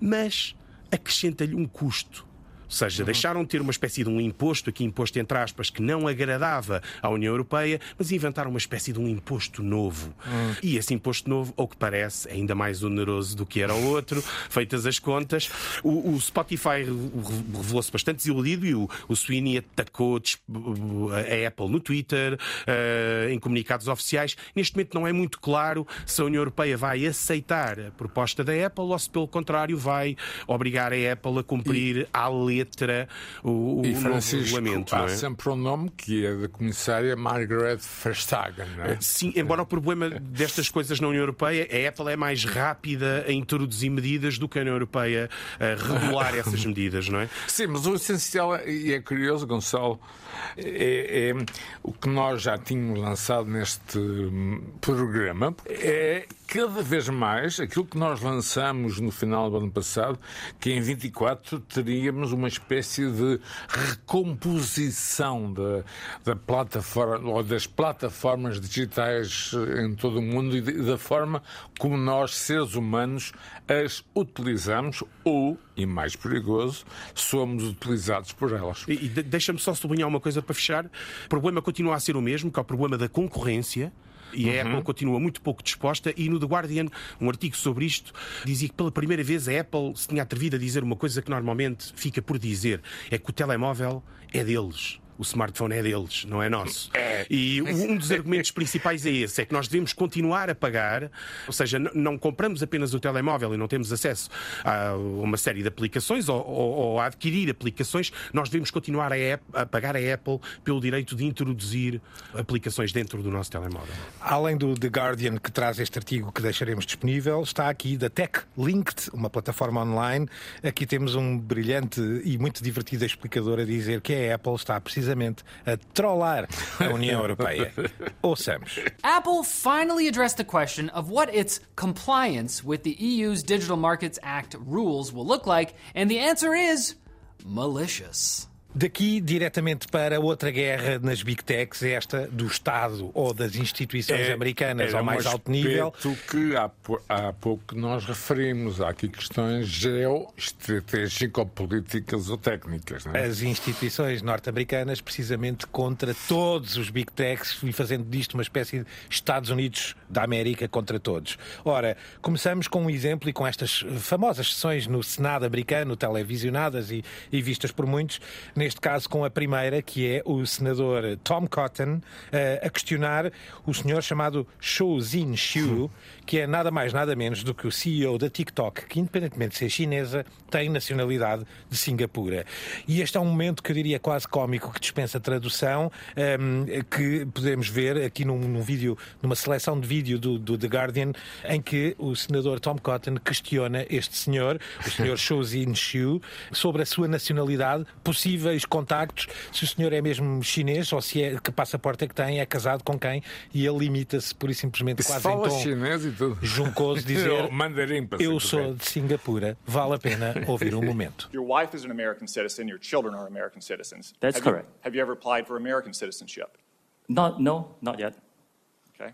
S4: mas acrescenta-lhe um custo ou seja, uhum. deixaram de ter uma espécie de um imposto, aqui imposto entre aspas, que não agradava à União Europeia, mas inventaram uma espécie de um imposto novo. Uhum. E esse imposto novo, ao que parece, é ainda mais oneroso do que era o outro, [LAUGHS] feitas as contas. O, o Spotify revelou-se bastante desiludido e o, o Sweeney atacou a Apple no Twitter, uh, em comunicados oficiais. Neste momento não é muito claro se a União Europeia vai aceitar a proposta da Apple ou se, pelo contrário, vai obrigar a Apple a cumprir e... à letra o, o
S3: e Francisco,
S4: regulamento.
S3: Há
S4: é?
S3: sempre um nome que é da comissária Margaret Verstappen. Não é?
S4: Sim, embora o problema destas coisas na União Europeia, a Apple é mais rápida a introduzir medidas do que a União Europeia a regular essas [LAUGHS] medidas, não é?
S3: Sim, mas o essencial, e é curioso, Gonçalo, é, é, o que nós já tínhamos lançado neste programa, é cada vez mais aquilo que nós lançamos no final do ano passado, que em 24 teríamos uma espécie de recomposição da, da plataforma ou das plataformas digitais em todo o mundo e da forma como nós, seres humanos, as utilizamos ou, e mais perigoso, somos utilizados por elas.
S4: E, e deixa-me só sublinhar uma coisa para fechar. O problema continua a ser o mesmo, que é o problema da concorrência. E a uhum. Apple continua muito pouco disposta. E no The Guardian, um artigo sobre isto, dizia que pela primeira vez a Apple se tinha atrevido a dizer uma coisa que normalmente fica por dizer: é que o telemóvel é deles o smartphone é deles, não é nosso. É. E um dos [LAUGHS] argumentos principais é esse: é que nós devemos continuar a pagar, ou seja, não compramos apenas o telemóvel e não temos acesso a uma série de aplicações ou, ou, ou a adquirir aplicações, nós devemos continuar a, a, pagar a Apple pelo direito de introduzir aplicações dentro do nosso telemóvel.
S1: Além do The Guardian, que traz este artigo que deixaremos disponível, está aqui da Tech Linked, uma plataforma online. Aqui temos um brilhante e muito divertido explicador a dizer que a Apple está precisamente precisamente a trollar a União Europeia. [LAUGHS] Ouçamos.
S9: Apple finally addressed the question of what its compliance with the EU's Digital Markets Act rules will look like, and the answer is malicious.
S1: Daqui diretamente para outra guerra nas big techs, esta do Estado ou das instituições é, americanas ao mais alto nível.
S3: que há, há pouco nós referimos. Há aqui questões geoestratégico-políticas ou técnicas.
S1: É? As instituições norte-americanas, precisamente contra todos os big techs e fazendo disto uma espécie de Estados Unidos da América contra todos. Ora, começamos com um exemplo e com estas famosas sessões no Senado americano, televisionadas e, e vistas por muitos neste caso com a primeira, que é o senador Tom Cotton, eh, a questionar o senhor chamado Shou Zin Xiu, que é nada mais nada menos do que o CEO da TikTok, que independentemente de ser chinesa, tem nacionalidade de Singapura. E este é um momento que eu diria quase cómico, que dispensa tradução, ehm, que podemos ver aqui num, num, vídeo, numa seleção de vídeo do, do, The Guardian, em que o senador Tom Cotton questiona este senhor, o senhor [LAUGHS] Shou Zin Xiu, sobre a sua nacionalidade, possível possíveis contactos, se o senhor é mesmo chinês ou se é que passaporte é que tem, é casado com quem, e ele limita-se por e simplesmente quase
S3: fala
S1: em tom
S3: chinês e tudo.
S1: juncoso [LAUGHS] dizer
S3: Mandarim,
S1: eu sou de Singapura, vale a pena ouvir um momento.
S10: Your wife is an American citizen, your children are American citizens.
S11: That's
S10: have
S11: correct.
S10: You, have you ever applied for American citizenship?
S11: Not, no, not yet.
S10: Okay.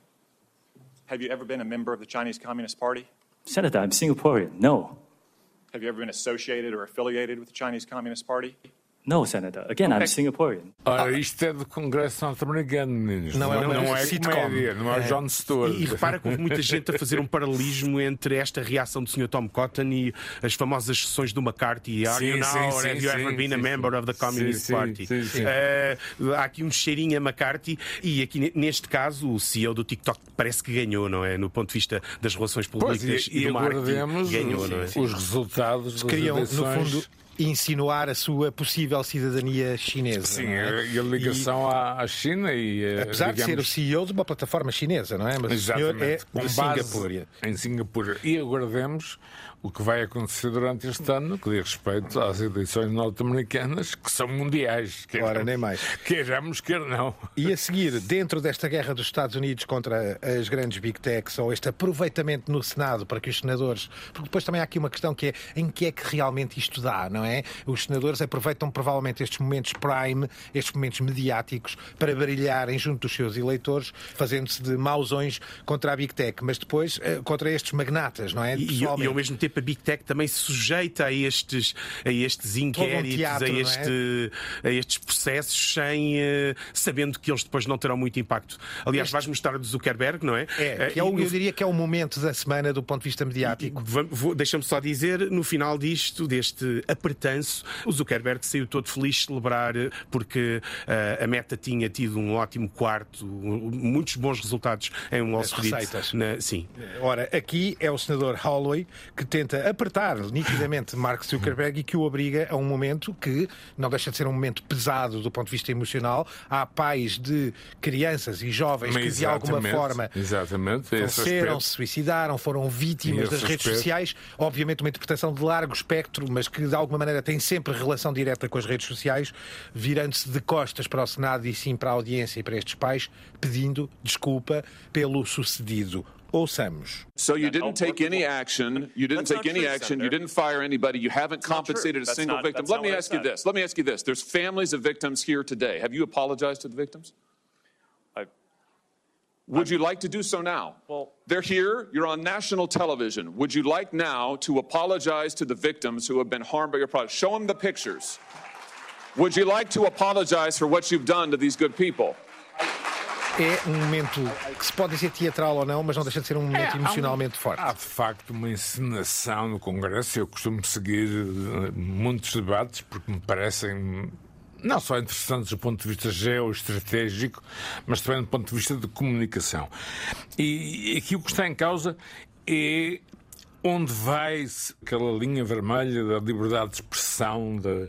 S10: Have you ever been a member of the Chinese Communist Party?
S11: Senator, I'm Singaporean. No.
S10: Have you ever been associated or affiliated with the Chinese Communist Party?
S11: No, Senator. Again, I'm Singaporean.
S3: Ora, isto é do Congresso norte-americano, meninos.
S1: Não é uma
S3: não é
S1: sitcom.
S3: comédia, não é,
S1: É.
S3: John Stewart.
S4: E, e repara que houve muita gente a fazer um paralelismo entre esta reação do Sr. Tom Cotton e as famosas sessões do McCarthy. Are you
S3: Sim,
S4: now
S3: sim,
S4: or
S3: sim,
S4: have you
S3: sim,
S4: ever been a
S3: sim,
S4: member of the Communist Party?
S3: sim, sim.
S4: Eh, há aqui um cheirinho a McCarthy e aqui ne- neste caso o CEO do TikTok parece que ganhou, não é? No ponto de vista das relações
S3: Pois,
S4: públicas
S3: e,
S4: e,
S3: e
S4: do marketing. Ganhou, não é?
S3: os resultados das
S1: no
S3: eleições.
S1: fundo, insinuar a sua possível cidadania chinesa.
S3: Sim,
S1: é?
S3: e a ligação à à China e... eh,
S1: Apesar de ser o
S3: digamos,
S1: CEO de uma plataforma chinesa, não é? Mas o senhor é de Singapura.
S3: em Singapura. E aguardemos o que vai acontecer durante este ano, que diz respeito às eleições norte-americanas, que são mundiais. Quer,
S1: Ora, nem mais.
S3: Queiramos, quer não.
S1: E a seguir, dentro desta guerra dos Estados Unidos contra as grandes big techs, ou este aproveitamento no Senado para que os senadores. Porque depois também há aqui uma questão que é em que é que realmente isto dá, não é? Os senadores aproveitam provavelmente estes momentos prime, estes momentos mediáticos, para brilharem junto dos seus eleitores, fazendo-se de mausões contra a big tech, mas depois eh, contra estes magnatas, não é?
S4: E, e, e ao mesmo tempo a Big Tech também se sujeita a estes, a estes inquéritos,
S1: teatro,
S4: a,
S1: é?
S4: este, a estes processos, sem, eh, sabendo que eles depois não terão muito impacto. Aliás, vais mostrar do Zuckerberg, não é?
S1: É, que é
S4: Eh,
S1: o, eu diria que é o momento da semana do ponto de vista mediático.
S4: Deixa-me só dizer, no final disto, deste apertanço, o Zuckerberg saiu todo feliz de celebrar eh, porque eh, a Meta tinha tido um ótimo quarto, um- muitos bons resultados em Wall
S1: As
S4: Street.
S1: receitas.
S4: Na- sim.
S1: Ora, aqui é o senador Holloway que tenta apertar nitidamente Mark Zuckerberg e que o obriga a um momento que não deixa de ser um momento pesado do ponto de vista emocional. Há pais de crianças e jovens que de alguma forma faleceram, se suicidaram, foram vítimas das redes sociais. Obviamente, uma interpretação de largo espectro, mas que de alguma maneira tem sempre relação direta com as redes sociais, virando-se de costas para o Senado e sim para a audiência e para estes pais, pedindo desculpa pelo sucedido. Ouçamos.
S12: So you didn't take any action. You didn't
S10: That's
S12: take any
S10: true,
S12: action. You didn't fire anybody. You haven't
S10: not
S12: compensated a
S10: That's
S12: single
S10: not-
S12: victim. Let me ask you this. Let me ask you this. There's families of victims here today. Have you apologized to the victims? Would you like to do so now?
S10: Well-
S12: they're here. You're on national television. Would you like now to apologize to the victims who have been harmed by your product? Show them the pictures. Would you like to apologize for what you've done to these good people?
S1: É um momento que se pode dizer teatral ou não, mas não deixa de ser um momento
S3: É, há um-
S1: emocionalmente forte.
S3: Há de facto uma encenação no Congresso. Eu costumo seguir eh, muitos debates porque me parecem não só interessantes do ponto de vista geoestratégico, mas também do ponto de vista de comunicação. E aqui o que está em causa é onde vai aquela linha vermelha da liberdade de expressão, da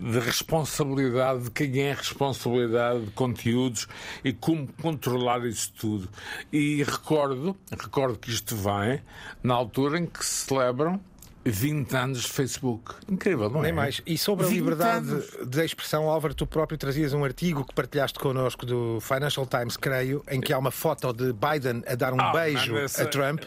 S3: da responsabilidade de quem é responsabilidade de conteúdos e como controlar isso tudo. E recordo, recordo que isto vai na altura em que se celebram 20 anos de Facebook. Incrível, não é?
S1: Nem mais. E sobre a
S3: 20
S1: liberdade
S3: anos.
S1: de expressão, Álvaro, tu próprio trazias um artigo que partilhaste connosco do Financial Times, creio, em que há uma foto de Biden a dar um
S3: Ah,
S1: beijo a Trump,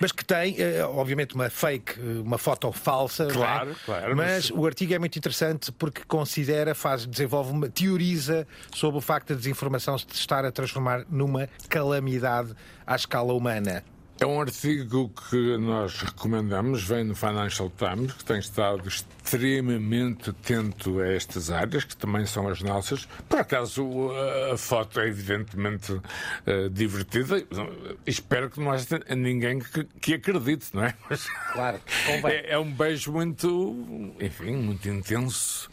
S1: mas que tem, eh, obviamente, uma fake, eh, uma foto falsa. é?
S3: Claro, claro,
S1: Mas
S3: mas-
S1: o artigo é muito interessante porque considera, faz, desenvolve uma, teoriza sobre o facto da desinformação se estar a transformar numa calamidade à escala humana.
S3: É um artigo que nós recomendamos, vem no Financial Times, que tem estado extremamente atento a estas áreas, que também são as nossas. Por acaso, a foto é evidentemente eh, divertida. Espero que não haja ninguém que, que acredite, não é? [LAUGHS] Mas
S1: Claro, convém.
S3: é, é um beijo muito, enfim, muito intenso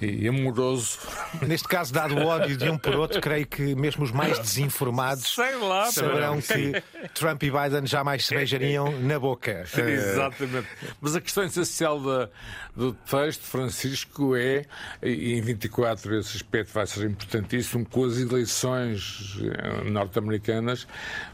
S3: e amoroso.
S1: Neste caso, dado o ódio de um por outro, creio que mesmo os mais desinformados
S3: lá,
S1: saberão que Trump e Biden jamais se beijariam na boca. [LAUGHS]
S3: Exatamente. Mas a questão essencial da- do texto, Francisco, é, e em 24 esse aspecto vai ser importantíssimo, com as eleições eh, norte-americanas,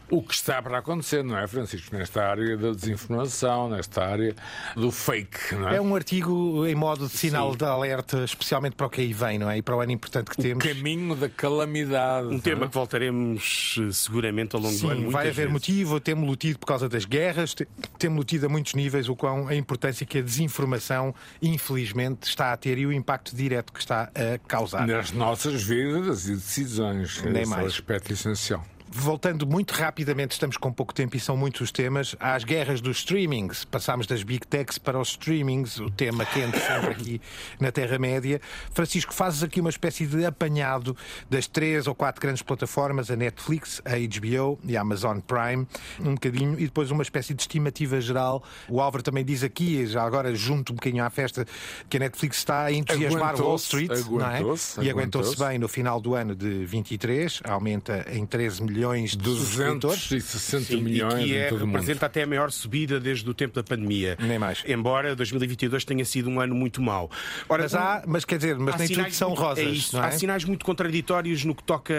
S3: o que está para acontecer, não é, Francisco? Nesta área da desinformação, nesta área do fake, não é?
S1: É um artigo em modo de sinal de alerta, especialmente para o que aí vem, não é? E para o ano importante que
S3: O
S1: temos.
S3: caminho da calamidade.
S4: Um tema que voltaremos eh, seguramente ao longo do ano.
S1: Sim, vai haver
S4: vezes.
S1: motivo, temos-lo tido por causa das guerras, te- temos-lo tido a muitos níveis o quão a importância que a desinformação, infelizmente, está a ter e o impacto direto que está a causar.
S3: Nas nossas vidas e decisões.
S1: Nem
S3: Esse é o
S1: mais.
S3: aspecto essencial.
S1: Voltando muito rapidamente, estamos com pouco tempo e são muitos os temas, às guerras dos streamings. Passámos das big techs para os streamings, o tema quente sempre aqui na Terra-média. Francisco, fazes aqui uma espécie de apanhado das três ou quatro grandes plataformas, a Netflix, a HBO e a Amazon Prime, um bocadinho, e depois uma espécie de estimativa geral. O Álvaro também diz aqui, já agora junto um bocadinho à festa, que a Netflix está a entusiasmar Wall Street, não é? E aguentou-se bem no final do ano de 23, aumenta em 13 milhões de
S3: 260 Sim, milhões
S4: e que é, representa até a maior subida desde o tempo da pandemia.
S1: Nem mais.
S4: Embora 2022 tenha sido um ano muito mau.
S1: Ora, mas, há, mas quer dizer, mas nem tudo são muito, rosas. É isso, é?
S4: Há sinais muito contraditórios no que toca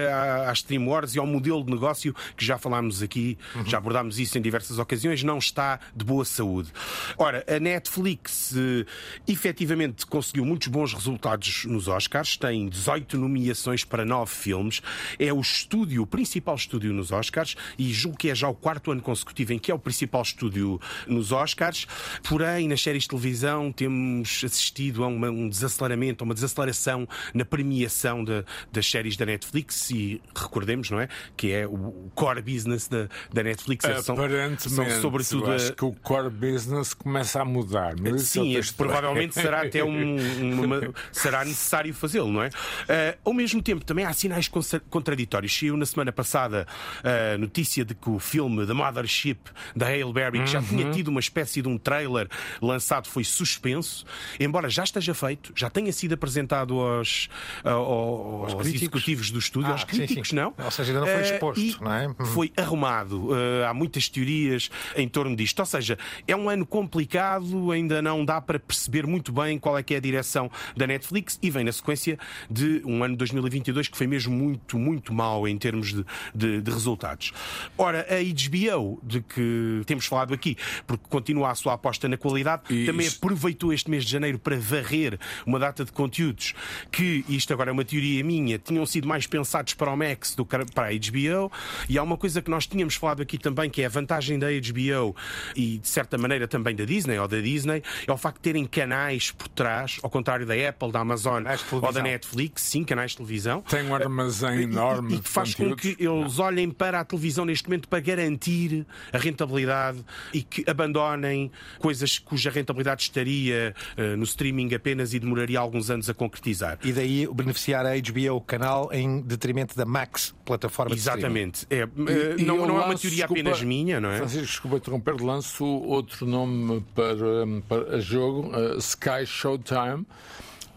S4: às Stream Wars e ao modelo de negócio que já falámos aqui, uhum. já abordámos isso em diversas ocasiões, não está de boa saúde. Ora, a Netflix eh, efetivamente conseguiu muitos bons resultados nos Oscars, tem 18 nomeações para 9 filmes, é o estúdio, o principal estúdio nos Oscars e julgo que é já o quarto ano consecutivo em que é o principal estúdio nos Oscars. Porém, nas séries de televisão temos assistido a uma, um desaceleramento, a uma desaceleração na premiação de, das séries da Netflix e recordemos, não é? Que é o core business da, da Netflix.
S3: Aparentemente, são, são sobretudo acho a... que o core business começa a mudar. Mas
S4: Sim, provavelmente será até um, uma, será necessário fazê-lo, não é? Uh, ao mesmo tempo, também há sinais contraditórios. Saiu na semana passada a notícia de que o filme The Mothership da Hale Berry, que já uhum. tinha tido uma espécie de um trailer lançado, foi suspenso, embora já esteja feito, já tenha sido apresentado aos, aos, aos executivos do estúdio, ah, aos críticos, sim, sim. não?
S1: Ou seja, ainda não foi eh, exposto, uh, não é? Uhum.
S4: Foi arrumado. Uh, há muitas teorias em torno disto. Ou seja, é um ano complicado, ainda não dá para perceber muito bem qual é que é a direção da Netflix e vem na sequência de um ano 2022 que foi mesmo muito, muito mau em termos de, de, de resultados. Ora, a HBO, de que temos falado aqui, porque continua a sua aposta na qualidade, também aproveitou este mês de janeiro para varrer uma data de conteúdos que, isto agora é uma teoria minha, tinham sido mais pensados para o Max do que para a HBO. E há uma coisa que nós tínhamos falado aqui também, que é a vantagem da HBO e, de certa maneira, também da Disney ou da Disney, é o facto de terem canais por trás, ao contrário da Apple, da Amazon ou da Netflix, sim, canais de televisão.
S3: Tem um armazém enorme.
S4: E, que faz com que eles olhem para a televisão neste momento para garantir a rentabilidade e que abandonem coisas cuja rentabilidade estaria uh, no streaming apenas e demoraria alguns anos a concretizar.
S1: E daí beneficiar a HBO canal em detrimento da Max, plataforma
S4: Exatamente. É, uh, e, não, não é uma teoria desculpa, apenas minha, não é?
S3: Francisco, desculpa interromper, lanço outro nome para, para jogo, uh, Sky Showtime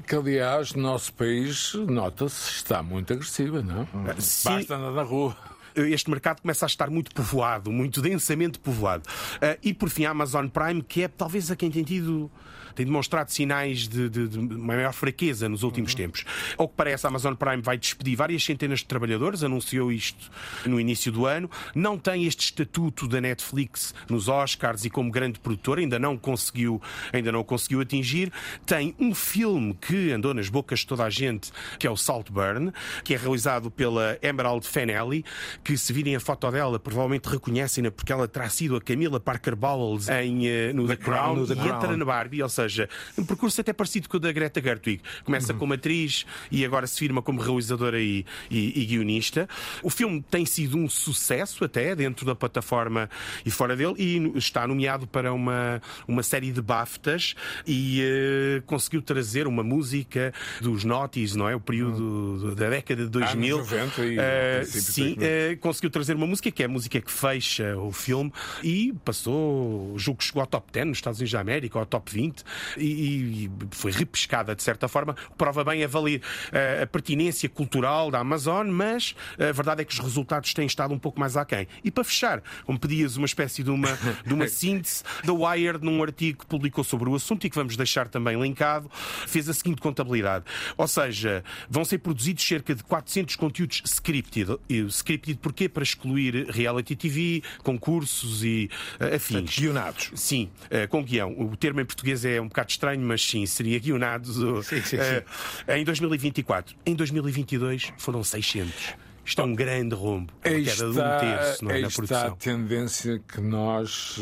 S3: que, aliás, no nosso país, nota-se, está muito agressiva, não? Sim. Basta andar na rua
S4: este mercado começa a estar muito povoado, muito densamente povoado. Uh, e por fim, a Amazon Prime, que é talvez a quem tem tido tem demonstrado sinais de, de, de maior fraqueza nos últimos uhum. tempos. Ao que parece, a Amazon Prime vai despedir várias centenas de trabalhadores, anunciou isto no início do ano. Não tem este estatuto da Netflix nos Oscars e como grande produtora, ainda não conseguiu, ainda não conseguiu atingir. Tem um filme que andou nas bocas de toda a gente, que é o Saltburn, que é realizado pela Emerald Fennelly, que se virem a foto dela, provavelmente reconhecem-na porque ela terá sido a Camila Parker Bowles em, uh, no The, The Crown, Crown no The e Crown. entra na Barbie, ou seja, seja, um percurso até parecido com o da Greta Gerwig. Começa uhum. como atriz e agora se firma como realizadora e, e, e, guionista. O filme tem sido um sucesso até dentro da plataforma e fora dele e está nomeado para uma, uma série de BAFTAs e uh, conseguiu trazer uma música dos Naughties, não é? O período uhum. da década de 2000. 90 e, uh, sim, uh, conseguiu trazer uma música que é a música que fecha o filme e passou, julgo que chegou ao top 10 nos Estados Unidos da América, ao top 20 e, e foi repescada de certa forma. Prova bem a, valer, a, a pertinência cultural da Amazon, mas a verdade é que os resultados têm estado um pouco mais aquém. E para fechar, como pedias uma espécie de uma, de uma [LAUGHS] síntese, The Wired, num artigo que publicou sobre o assunto e que vamos deixar também linkado, fez a seguinte contabilidade. Ou seja, vão ser produzidos cerca de 400 conteúdos scripted. Scripted porquê? Para excluir reality TV, concursos e uh, afins.
S1: Guionados.
S4: Sim, uh, com guião. O termo em português é um bocado estranho, mas sim, seria guionado sim, sim, sim. Uh, em 2024. Em 2022 foram 600. Isto é um grande rombo. A
S3: Aí
S4: queda de um
S3: está,
S4: terço não é, na
S3: está a
S4: produção.
S3: tendência que nós,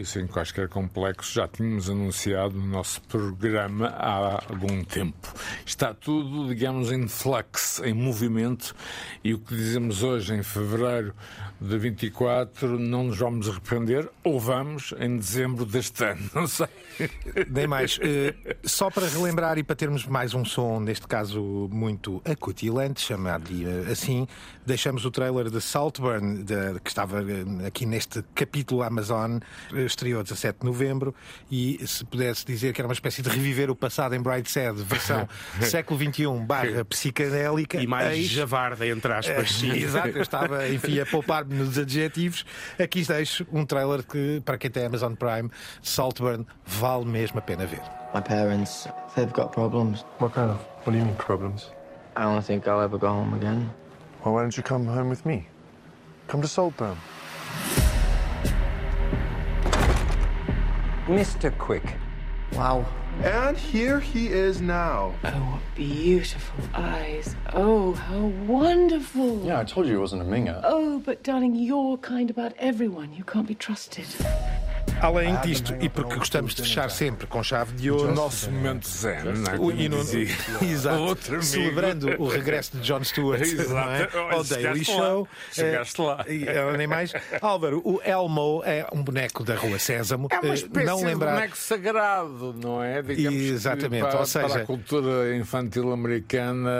S3: eh, sem quaisquer complexos, já tínhamos anunciado no nosso programa há algum tempo. Está tudo, digamos, em flux, em movimento, e o que dizemos hoje, em fevereiro de 24, não nos vamos arrepender, ou vamos em dezembro deste ano, [LAUGHS] não sei.
S1: Nem mais. Eh, só para relembrar e para termos mais um som, neste caso muito acutilante, chamado assim, deixamos o trailer de Saltburn, de- que estava eh, aqui neste capítulo Amazon, eh, estreou 17 de novembro, e se pudesse dizer que era uma espécie de reviver o passado em Brightside, versão [LAUGHS] século XXI barra psicadélica.
S4: E mais
S1: eis-
S4: javarda, entre aspas. sim. [LAUGHS]
S1: Exato, eu estava, enfim, a poupar-me nos adjetivos. Aqui deixo um trailer que, para quem tem Amazon Prime, Saltburn, vale mesmo a pena ver.
S13: My parents, they've got problems.
S14: What kind of? What do you mean problems?
S13: I don't think I'll ever go home again.
S14: Well, why don't you come home with me? Come to Saltburn.
S15: Mr. Quick.
S13: Wow.
S14: And here he is now.
S16: Oh, beautiful eyes. Oh, how wonderful.
S11: Yeah, I told you he wasn't a minger.
S16: Oh, but darling, you're kind about everyone. You can't be trusted.
S1: Além disto, e porque gostamos de fechar sempre com chave de ouro,
S3: O nosso momento zen, não é?
S1: O- e no- [LAUGHS] Exato.
S3: outro amigo.
S1: Celebrando o regresso de John Stewart é? Ao Daily. Show.
S3: Chegaste lá.
S1: Eh, e, nem mais. Álvaro, o Elmo é um boneco da Rua Sésamo.
S3: É uma
S1: Eh,
S3: espécie
S1: não lembrar...
S3: de boneco sagrado, não é? Digamos que
S1: Exatamente,
S3: para,
S1: ou seja-
S3: para a cultura infantil americana,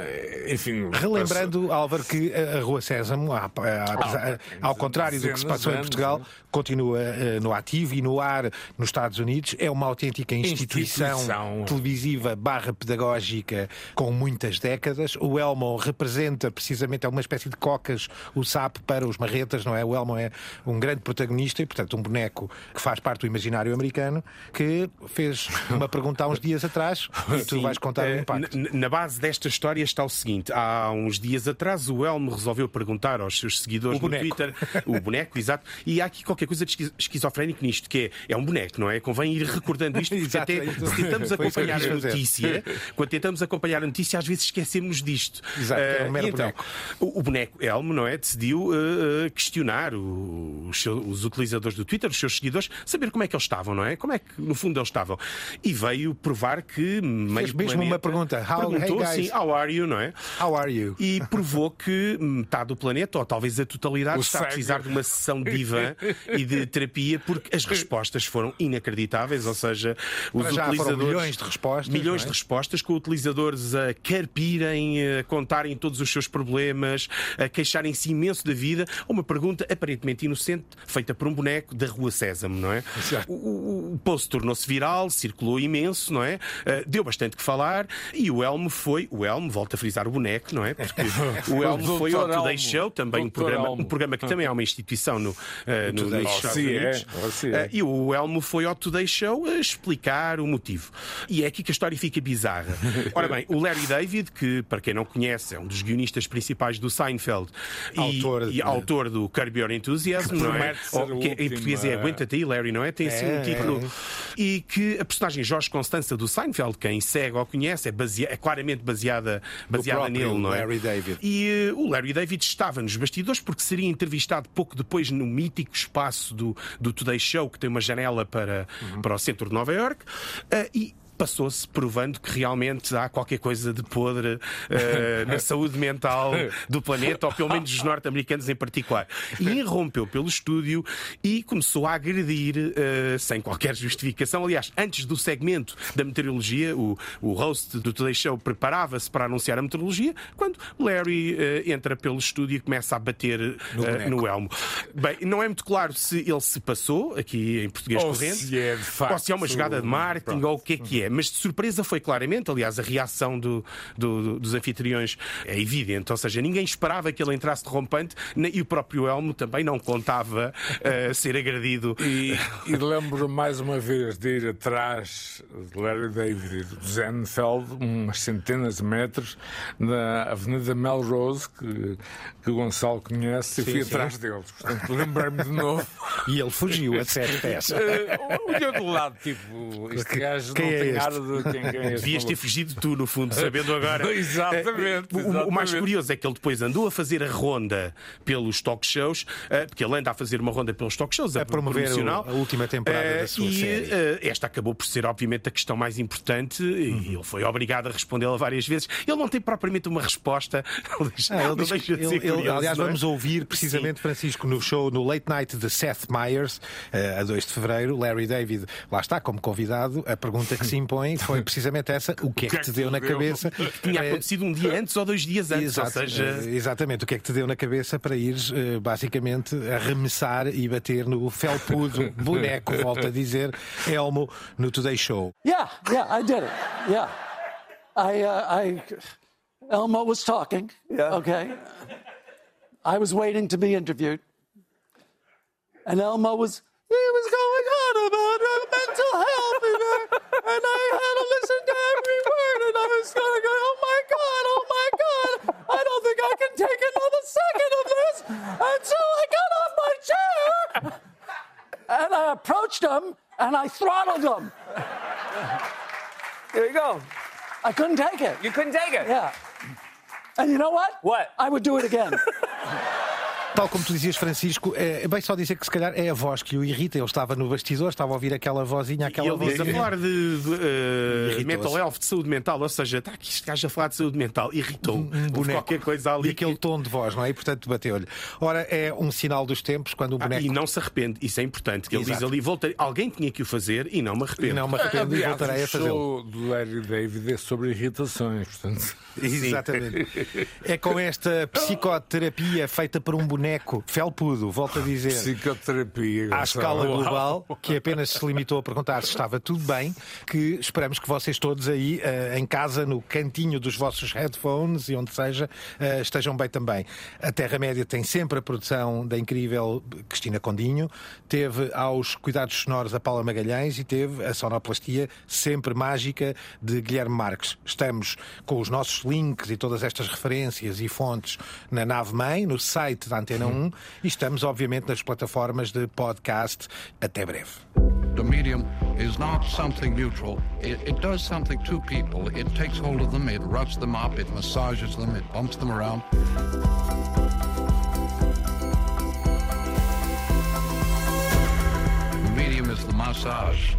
S3: eh, enfim.
S1: Relembrando, Álvaro, que a Rua Sésamo, a- a- a- ao contrário do que se passou em Portugal? Continua eh, no ativo e no ar nos Estados Unidos. É uma autêntica instituição,
S3: Instituição.
S1: televisiva barra pedagógica com muitas décadas. O Elmo representa precisamente é uma espécie de cocas, o sapo para os marretas, não é? O Elmo é um grande protagonista e, portanto, um boneco que faz parte do imaginário americano que fez uma pergunta há uns dias atrás e tu
S4: Sim,
S1: vais contar o
S4: eh,
S1: impacto.
S4: na- Na base desta história está o seguinte: há uns dias atrás o Elmo resolveu perguntar aos seus seguidores no. Twitter, o boneco, [LAUGHS] exato, e há aqui qualquer coisa de esquiz- esquizofrénico nisto, que é, é um boneco, não é? Convém ir recordando isto, porque
S1: Exato, [LAUGHS]
S4: até se tentamos acompanhar a notícia, quando tentamos acompanhar a notícia, às vezes esquecemos disto.
S1: Exato, é um
S4: Eh,
S1: mero
S4: então,
S1: boneco.
S4: O, o boneco Elmo, não é? Decidiu eh, questionar o- os, seus- os utilizadores do Twitter, os seus seguidores, saber como é que eles estavam, não é? Como é que, no fundo, eles estavam. E veio provar que meio
S1: Fez mesmo uma pergunta. How-
S4: perguntou
S1: hey, guys.
S4: sim, how are you, não é?
S1: How are you?
S4: E provou que metade do planeta, ou talvez a totalidade,
S3: O
S4: está a
S3: cego.
S4: precisar de uma sessão de divã [LAUGHS] [LAUGHS] e de terapia, porque as respostas foram inacreditáveis, ou seja, os
S1: Para
S4: utilizadores.
S1: milhões de respostas,
S4: Milhões
S1: é?
S4: de respostas, com utilizadores a carpirem, a contarem todos os seus problemas, a queixarem-se imenso da vida. Uma pergunta aparentemente inocente, feita por um boneco da Rua Sésamo, não é? O, o- o post tornou-se viral, circulou imenso, não é? Ah, deu bastante que falar e o Elmo foi. O Elmo, volta a frisar o boneco, não é? Porque [LAUGHS] o Elmo foi ao. Today. Show, também um programa, um programa que também é uma instituição no, ah, no,
S1: Today Show.
S3: Sim, é. É.
S4: Ah, e o Elmo foi ao Today Show a explicar o motivo. E é aqui que a história fica bizarra. [LAUGHS] Ora bem, o Larry David, que para quem não conhece, é um dos guionistas principais do Seinfeld e
S1: Autor
S4: e autor do Curb Your Enthusiasm,
S3: Que
S4: não é? Ou que em português é
S3: é.
S4: Aguenta-te aí, Larry, não é? Tem assim
S1: É,
S4: um título.
S1: é.
S4: E que a personagem Jorge Constança do Seinfeld, quem segue ou conhece, é, basea- é claramente baseada, baseada nele, não é?
S1: Larry David.
S4: E eh, o Larry David estava nos bastidores porque seria entrevistado pouco depois no mítico espaço do, do Today Show, que tem uma janela para,
S1: Uhum.
S4: para o centro de Nova York. eh, e passou-se provando que realmente há qualquer coisa de podre eh, [LAUGHS] na saúde mental do planeta, ou pelo menos dos norte-americanos em particular. E irrompeu pelo estúdio e começou a agredir eh, sem qualquer justificação. Aliás, antes do segmento da meteorologia, o, o host do Today Show preparava-se para anunciar a meteorologia, quando Larry eh, entra pelo estúdio e começa a bater
S1: No
S4: no elmo. Bem, não é muito claro se ele se passou, aqui em português
S3: Ou
S4: corrente,
S3: se é, de facto,
S4: ou se é uma jogada de marketing,
S3: pronto.
S4: ou o que é que é. Mas de surpresa foi claramente, aliás, a reação do- do- do- dos anfitriões é evidente. Ou seja, ninguém esperava que ele entrasse de rompante nem- e o próprio Elmo também não contava eh, ser agredido.
S3: E, e lembro mais uma vez de ir atrás de Larry David e do Zenfeld, umas centenas de metros, na Avenida Melrose, que, que o Gonçalo conhece, e
S1: Sim,
S3: fui
S1: sim.
S3: atrás deles. Portanto, lembrei-me de novo. [LAUGHS]
S1: E ele fugiu a sério.
S3: Eh, Olhou do lado, tipo, [LAUGHS] este gajo
S1: Quem
S3: não
S1: é
S3: tem adivinhar de quem, [LAUGHS] é
S4: Devias ter fugido tu, no fundo, sabendo agora. [LAUGHS]
S3: Exatamente,
S4: O- O, o mais
S3: exatamente.
S4: curioso é que ele depois andou a fazer a ronda pelos talk shows, eh, porque ele anda a fazer uma ronda pelos talk shows,
S1: A promover
S4: promocional.
S1: o- a última temporada
S4: Eh,
S1: da sua
S4: e,
S1: série.
S4: eh, esta acabou por ser, obviamente, a questão mais importante e ele foi obrigado a respondê-la várias vezes. Ele não tem propriamente uma resposta. [LAUGHS]
S1: Ah, ele diz ele- ele-
S4: curioso,
S1: aliás,
S4: é?
S1: vamos ouvir precisamente Francisco no show no Late Night de Seth Meyers, a 2 de fevereiro. Larry David, lá está, como convidado. A pergunta que se impõe foi [LAUGHS] precisamente essa: o que é que te deu na cabeça? [LAUGHS]
S4: Tinha acontecido um dia antes ou dois dias antes,
S1: Exato,
S4: ou seja.
S1: eh, exatamente, o que é que te deu na cabeça para ires eh, basicamente arremessar e bater no felpudo [LAUGHS] boneco, volta a dizer, Elmo, no Today Show.
S15: Yeah, yeah, I did it. Yeah. I, uh, I, Elmo was talking. Yeah. Okay. I was waiting to be interviewed. And Elmo was, he was going on about mental health. And, uh, and I had to listen to every word. And I was going to go, oh my God, oh my God. I don't think I can take another second of this. And so I got off my chair. And I approached him and I throttled him.
S17: There you go.
S15: I couldn't take it.
S17: You couldn't take it.
S15: Yeah. And you know what?
S17: What?
S15: I would do it again. [LAUGHS]
S1: Tal como tu dizias, Francisco, é bem só dizer que se calhar é a voz que o irrita. Ele estava no bastidor, estava a ouvir aquela vozinha,
S4: E
S1: aquela
S4: ele diz a falar de, de,
S1: Irritou-se.
S4: mental health, de saúde mental, ou seja, está aqui este gajo a falar de saúde mental, irritou um
S1: boneco.
S4: qualquer coisa ali.
S1: E aquele tom de voz, não é? E portanto bateu-lhe. Ora, é um sinal dos tempos quando um
S4: Ah,
S1: boneco.
S4: e não se arrepende, isso é importante. Que ele
S1: Exato.
S4: diz ali: voltei, alguém tinha que o fazer e não me arrependo.
S1: E não me arrependo e
S3: Aliás,
S1: voltarei a
S3: o
S1: fazê-lo.
S3: show do Larry David é sobre irritações, portanto.
S1: Exatamente. É com esta psicoterapia feita por um boneco felpudo, volto a dizer.
S3: Psicoterapia.
S1: À escala
S3: Uau.
S1: global, que apenas se limitou a perguntar se estava tudo bem, que esperamos que vocês todos aí eh, em casa, no cantinho dos vossos headphones e onde seja, eh, estejam bem também. A Terra-média tem sempre a produção da incrível Cristina Condinho, teve aos cuidados sonoros a Paula Magalhães e teve a sonoplastia sempre mágica de Guilherme Marques. Estamos com os nossos links e todas estas referências e fontes na nave-mãe, no site da Antena 1 e estamos, obviamente, nas plataformas de podcast. Até breve.
S2: The medium is not something neutral. It, it does something to people. It takes hold of them, it roughs them up, it massages them, it bumps them around. The medium is the massage.